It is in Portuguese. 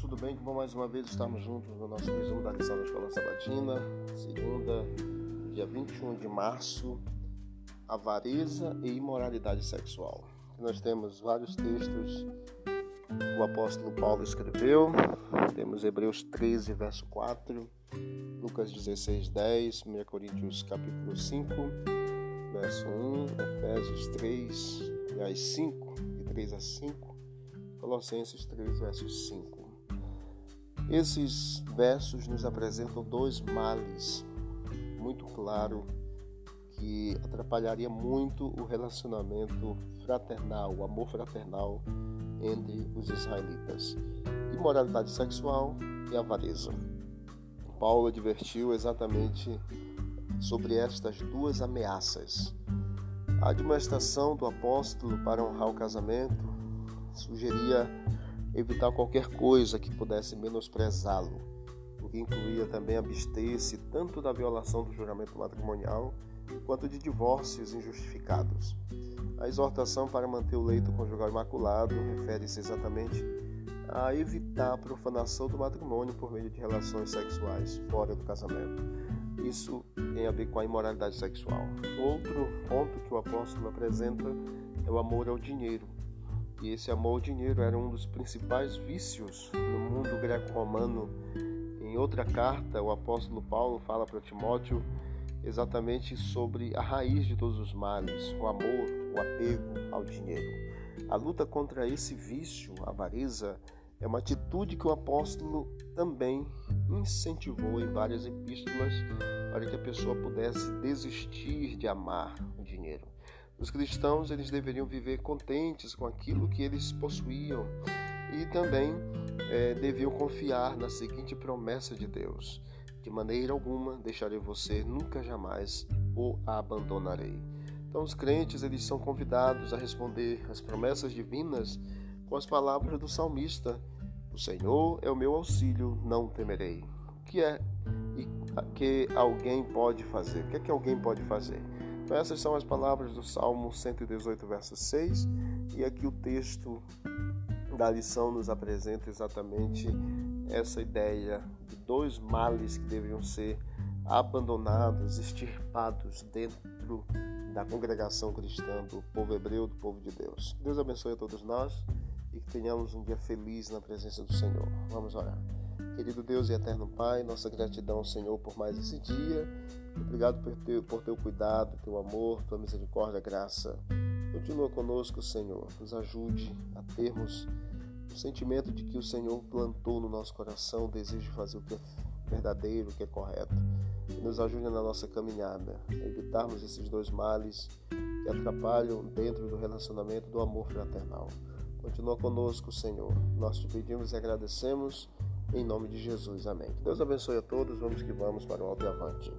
tudo bem? Bom mais uma vez estarmos juntos no nosso resumo da lição da Escola Sabatina, segunda, dia 21 de março, avareza e imoralidade sexual. Nós temos vários textos que o apóstolo Paulo escreveu, temos Hebreus 13, verso 4, Lucas 16, 10, 1 Coríntios capítulo 5, verso 1, Efésios 3, aliás 5, de 3 a 5, Colossenses 3, verso 5. Esses versos nos apresentam dois males muito claro que atrapalharia muito o relacionamento fraternal, o amor fraternal entre os israelitas. Imoralidade sexual e avareza. Paulo advertiu exatamente sobre estas duas ameaças. A admoestação do apóstolo para honrar o casamento sugeria evitar qualquer coisa que pudesse menosprezá-lo, o que incluía também abster-se tanto da violação do juramento matrimonial quanto de divórcios injustificados. A exortação para manter o leito conjugal imaculado refere-se exatamente a evitar a profanação do matrimônio por meio de relações sexuais fora do casamento. Isso tem a ver com a imoralidade sexual. Outro ponto que o apóstolo apresenta é o amor ao dinheiro. E esse amor ao dinheiro era um dos principais vícios no mundo greco-romano. Em outra carta, o apóstolo Paulo fala para Timóteo exatamente sobre a raiz de todos os males, o amor, o apego ao dinheiro. A luta contra esse vício, a avareza, é uma atitude que o apóstolo também incentivou em várias epístolas para que a pessoa pudesse desistir de amar o dinheiro. Os cristãos eles deveriam viver contentes com aquilo que eles possuíam e também é, deviam confiar na seguinte promessa de Deus: de maneira alguma deixarei você, nunca jamais o abandonarei. Então os crentes eles são convidados a responder às promessas divinas com as palavras do salmista: O Senhor é o meu auxílio, não temerei. O que é que alguém pode fazer? O que é que alguém pode fazer? Essas são as palavras do Salmo 118, verso 6, e aqui o texto da lição nos apresenta exatamente essa ideia de dois males que deveriam ser abandonados, extirpados dentro da congregação cristã, do povo hebreu, do povo de Deus. Deus abençoe a todos nós e que tenhamos um dia feliz na presença do Senhor. Vamos orar. Querido Deus e eterno Pai, nossa gratidão, Senhor, por mais esse dia. Obrigado por teu, por teu cuidado, teu amor, tua misericórdia, graça. Continua conosco, Senhor. Nos ajude a termos o sentimento de que o Senhor plantou no nosso coração o desejo de fazer o que é verdadeiro, o que é correto. E nos ajude na nossa caminhada, a evitarmos esses dois males que atrapalham dentro do relacionamento do amor fraternal. Continua conosco, Senhor. Nós te pedimos e agradecemos em nome de Jesus, amém. Que Deus abençoe a todos. Vamos que vamos para o alto e avante.